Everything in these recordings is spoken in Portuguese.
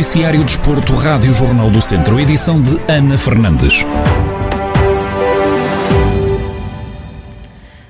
Noticiário Desporto, Rádio Jornal do Centro, edição de Ana Fernandes.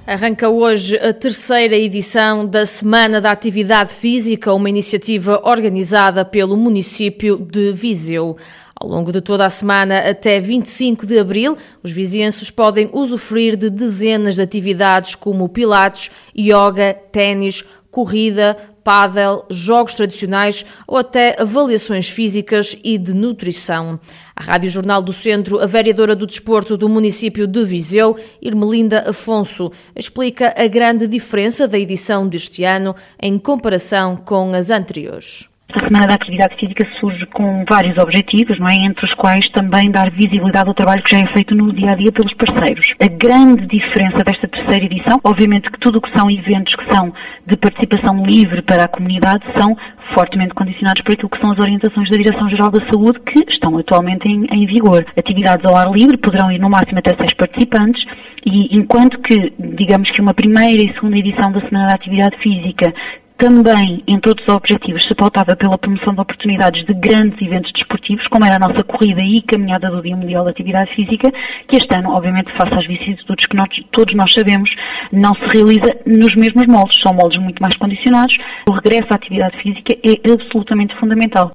Arranca hoje a terceira edição da Semana da Atividade Física, uma iniciativa organizada pelo município de Viseu. Ao longo de toda a semana, até 25 de abril, os vizienses podem usufruir de dezenas de atividades como pilates, yoga, ténis, corrida, pádel, jogos tradicionais ou até avaliações físicas e de nutrição. A Rádio Jornal do Centro, a vereadora do desporto do município de Viseu, Irmelinda Afonso, explica a grande diferença da edição deste ano em comparação com as anteriores. A Semana da Atividade Física surge com vários objetivos, não é? entre os quais também dar visibilidade ao trabalho que já é feito no dia a dia pelos parceiros. A grande diferença desta terceira edição, obviamente que tudo o que são eventos que são de participação livre para a comunidade são fortemente condicionados por aquilo que são as orientações da Direção-Geral da Saúde que estão atualmente em, em vigor. Atividades ao ar livre poderão ir no máximo até seis participantes e enquanto que, digamos que uma primeira e segunda edição da Semana da Atividade Física também, entre outros objetivos, se pautava pela promoção de oportunidades de grandes eventos desportivos, como era a nossa corrida e caminhada do Dia Mundial da Atividade Física, que este ano, obviamente, face às vicissitudes que nós, todos nós sabemos, não se realiza nos mesmos moldes. São moldes muito mais condicionados. O regresso à atividade física é absolutamente fundamental.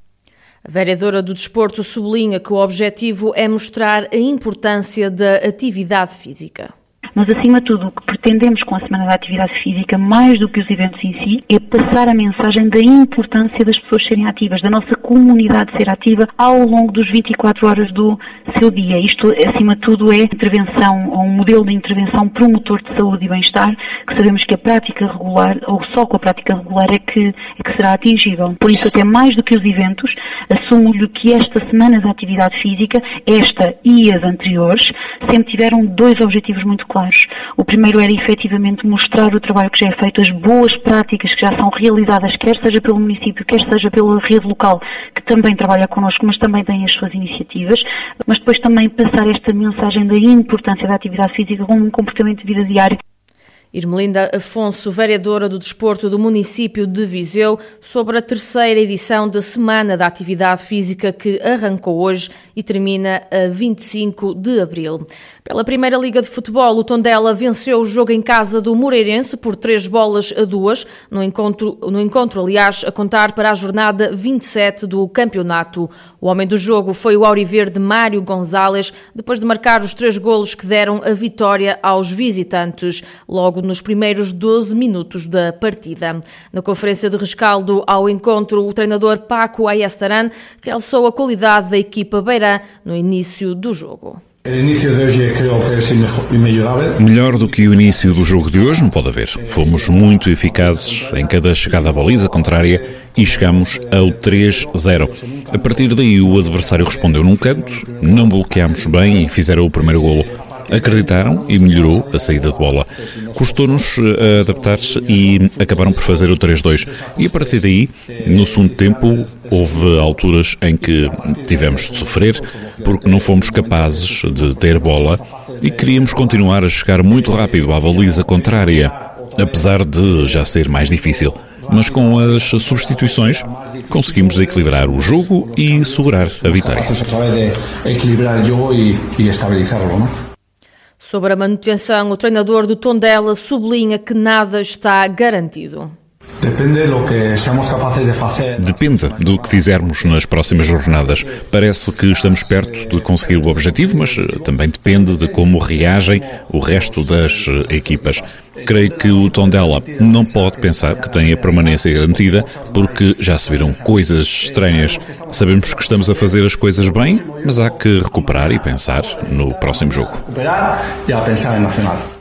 A vereadora do desporto sublinha que o objetivo é mostrar a importância da atividade física. Mas, acima de tudo, o que pretendemos com a Semana da Atividade Física, mais do que os eventos em si, é passar a mensagem da importância das pessoas serem ativas, da nossa comunidade ser ativa ao longo dos 24 horas do seu dia. Isto, acima de tudo, é intervenção, ou um modelo de intervenção promotor de saúde e bem-estar, que sabemos que a prática regular, ou só com a prática regular, é que, é que será atingível. Por isso, até mais do que os eventos, assumo-lhe que esta Semana da Atividade Física, esta e as anteriores, sempre tiveram dois objetivos muito claros o primeiro era efetivamente mostrar o trabalho que já é feito, as boas práticas que já são realizadas, quer seja pelo município, quer seja pela rede local, que também trabalha connosco, mas também tem as suas iniciativas, mas depois também passar esta mensagem da importância da atividade física como um comportamento de vida diário. Irmelinda Afonso, vereadora do Desporto do município de Viseu, sobre a terceira edição da Semana da Atividade Física que arrancou hoje e termina a 25 de abril. Pela Primeira Liga de Futebol, o Tondela venceu o jogo em casa do Moreirense por três bolas a duas, no encontro, no encontro aliás, a contar para a jornada 27 do campeonato. O homem do jogo foi o auriverde Mário Gonzalez, depois de marcar os três golos que deram a vitória aos visitantes, logo nos primeiros 12 minutos da partida. Na conferência de rescaldo ao encontro, o treinador Paco Ayestaran realçou a qualidade da equipa beirã no início do jogo. Melhor do que o início do jogo de hoje, não pode haver. Fomos muito eficazes em cada chegada à baliza contrária e chegamos ao 3-0. A partir daí, o adversário respondeu num canto, não bloqueámos bem e fizeram o primeiro golo acreditaram e melhorou a saída de bola. Custou-nos eh, adaptar-se e acabaram por fazer o 3-2. E a partir daí, no segundo tempo, houve alturas em que tivemos de sofrer porque não fomos capazes de ter bola e queríamos continuar a chegar muito rápido à baliza contrária, apesar de já ser mais difícil mas com as substituições conseguimos equilibrar o jogo e segurar a vitória. Sobre a manutenção, o treinador do Tondela sublinha que nada está garantido. Depende do que fizermos nas próximas jornadas. Parece que estamos perto de conseguir o objetivo, mas eh, também depende de como reagem o resto das eh, equipas. Creio que o Tondela não pode pensar que tem a permanência garantida, porque já se viram coisas estranhas. Sabemos que estamos a fazer as coisas bem, mas há que recuperar e pensar no próximo jogo. Recuperar e a pensar no final.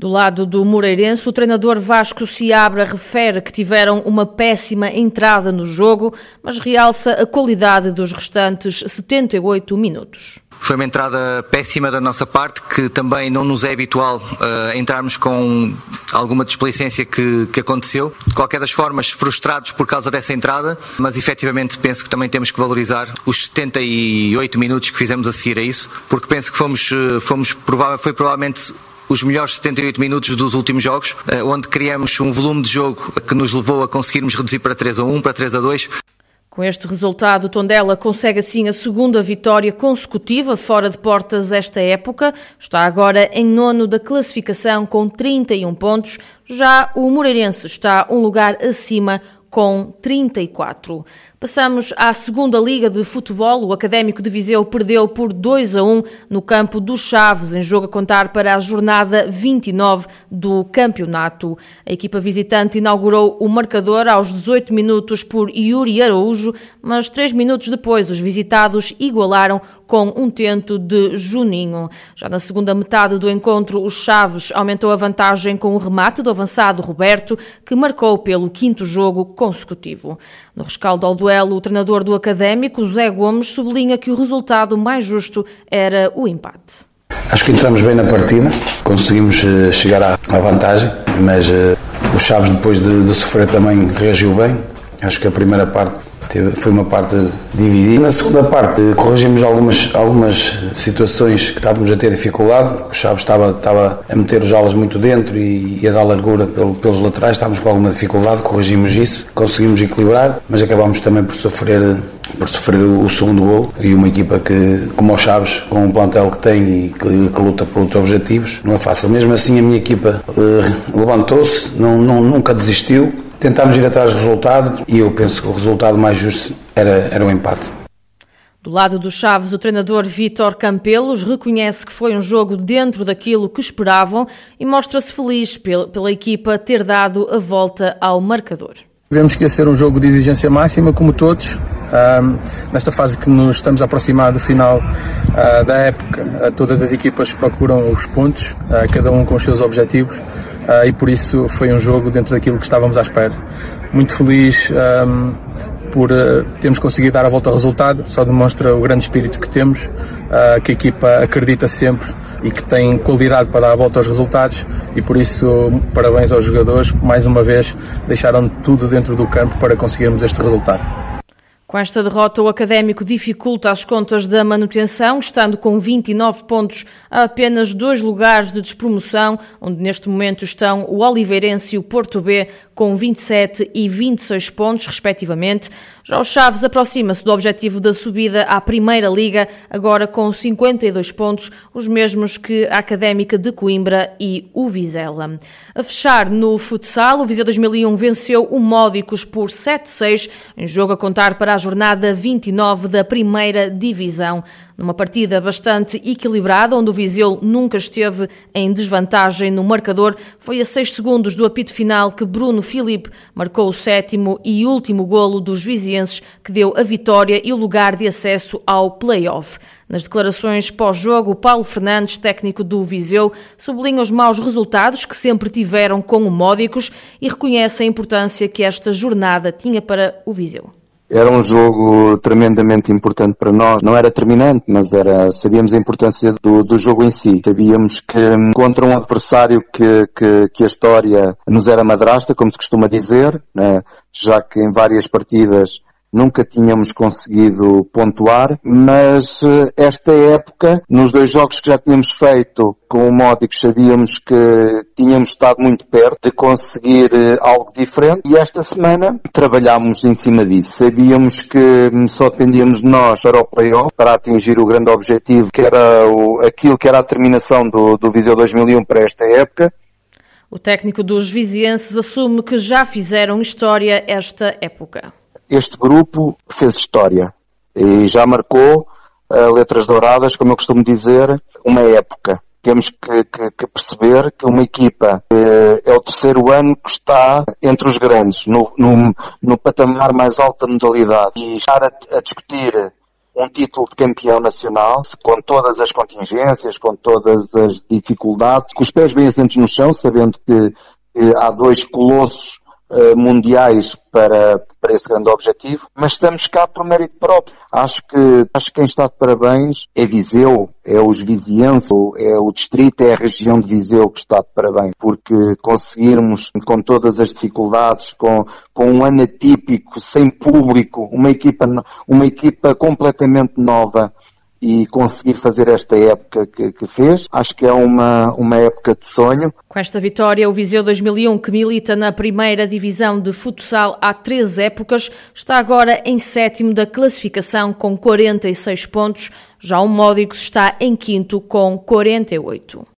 Do lado do Moreirense, o treinador Vasco Seabra refere que tiveram uma péssima entrada no jogo, mas realça a qualidade dos restantes 78 minutos. Foi uma entrada péssima da nossa parte, que também não nos é habitual uh, entrarmos com alguma desplicência que, que aconteceu. De qualquer das formas, frustrados por causa dessa entrada, mas efetivamente penso que também temos que valorizar os 78 minutos que fizemos a seguir a isso, porque penso que fomos, uh, fomos foi provavelmente os melhores 78 minutos dos últimos jogos, eh, onde criamos um volume de jogo que nos levou a conseguirmos reduzir para 3 a 1, para 3 a 2. Com este resultado, Tondela consegue assim a segunda vitória consecutiva fora de portas esta época. Está agora em nono da classificação com 31 pontos. Já o Moreirense está um lugar acima com 34. Passamos à segunda Liga de Futebol. O Académico de Viseu perdeu por 2 a 1 no campo dos Chaves, em jogo a contar para a jornada 29 do campeonato. A equipa visitante inaugurou o marcador aos 18 minutos por Yuri Araújo, mas três minutos depois os visitados igualaram com um tento de Juninho. Já na segunda metade do encontro, os Chaves aumentou a vantagem com o remate do avançado Roberto, que marcou pelo quinto jogo consecutivo. No rescaldo ao duelo, o treinador do Académico, José Gomes, sublinha que o resultado mais justo era o empate. Acho que entramos bem na partida, conseguimos eh, chegar à vantagem, mas uh, o Chaves, depois de, de sofrer, também reagiu bem. Acho que a primeira parte foi uma parte dividida. Na segunda parte, corrigimos algumas, algumas situações que estávamos a ter dificuldade. O Chaves estava, estava a meter os alas muito dentro e, e a dar largura pelo, pelos laterais. Estávamos com alguma dificuldade, corrigimos isso, conseguimos equilibrar, mas acabámos também por sofrer por sofrer o, segundo gol e uma equipa que, como o Chaves, com um plantel que tem e que, que luta por outros objetivos, não é fácil. Mesmo assim, a minha equipa uh, levantou-se, não, não, nunca desistiu, Tentámos ir atrás do resultado e eu penso que o resultado mais justo era, era o empate. Do lado dos Chaves, o treinador Vítor Campelos reconhece que foi um jogo dentro daquilo que esperavam e mostra-se feliz pela equipa ter dado a volta ao marcador. Sabemos que ia ser um jogo de exigência máxima, como todos. Um, nesta fase que nos estamos a aproximar do final uh, da época, uh, todas as equipas procuram os pontos, uh, cada um com os seus objetivos uh, e por isso foi um jogo dentro daquilo que estávamos à espera. Muito feliz um, por uh, termos conseguido dar a volta ao resultado, só demonstra o grande espírito que temos, uh, que a equipa acredita sempre e que tem qualidade para dar a volta aos resultados e por isso parabéns aos jogadores, mais uma vez deixaram tudo dentro do campo para conseguirmos este resultado. Com esta derrota, o Académico dificulta as contas da manutenção, estando com 29 pontos a apenas dois lugares de despromoção, onde neste momento estão o Oliveirense e o Porto B, com 27 e 26 pontos, respectivamente. Já o Chaves aproxima-se do objetivo da subida à Primeira Liga, agora com 52 pontos, os mesmos que a Académica de Coimbra e o Vizela. A fechar no futsal, o Viseu 2001 venceu o Módicos por 7-6, em jogo a contar para a jornada 29 da Primeira Divisão. Numa partida bastante equilibrada, onde o Viseu nunca esteve em desvantagem no marcador, foi a 6 segundos do apito final que Bruno Filipe marcou o sétimo e último golo dos vizienses, que deu a vitória e o lugar de acesso ao play-off. Nas declarações pós-jogo, Paulo Fernandes, técnico do Viseu, sublinha os maus resultados que sempre tiveram com o Módicos e reconhece a importância que esta jornada tinha para o Viseu. Era um jogo tremendamente importante para nós. Não era terminante, mas era, sabíamos a importância do, do jogo em si. Sabíamos que hum, contra um adversário que, que, que a história nos era madrasta, como se costuma dizer, né? já que em várias partidas nunca tínhamos conseguido pontuar, mas eh, esta época, nos dois jogos que já tínhamos feito com o Módicos, sabíamos que tínhamos estado muito perto de conseguir eh, algo diferente e esta semana trabalhámos em cima disso. Sabíamos que hum, só dependíamos de nós para o playoff, para atingir o grande objetivo, que era o, aquilo que era a terminação do, do Viseu 2001 para esta época. O técnico dos vizienses assume que já fizeram história esta época este grupo fez história e já marcou uh, letras douradas, como eu costumo dizer, uma época. Temos que, que, que perceber que uma equipa uh, é o terceiro ano que está entre os grandes, no, no, no patamar mais alto da modalidade. E estar a, a discutir um título de campeão nacional, com todas as contingências, com todas as dificuldades, com os pés bem assentos no chão, sabendo que, que há dois colossos uh, mundiais para, para esse grande objetivo, mas estamos cá por mérito próprio. Acho que, acho que quem está de parabéns é Viseu, é os vizienses, é o distrito, é a região de Viseu que está de parabéns, porque conseguirmos, com todas as dificuldades, com, com um ano atípico, sem público, uma equipa, uma equipa completamente nova, e conseguir fazer esta época que, que, fez. Acho que é uma, uma época de sonho. Com esta vitória, o Viseu 2001, que milita na primeira divisão de futsal há três épocas, está agora em sétimo da classificação com 46 pontos. Já o Módicos está em quinto com 48.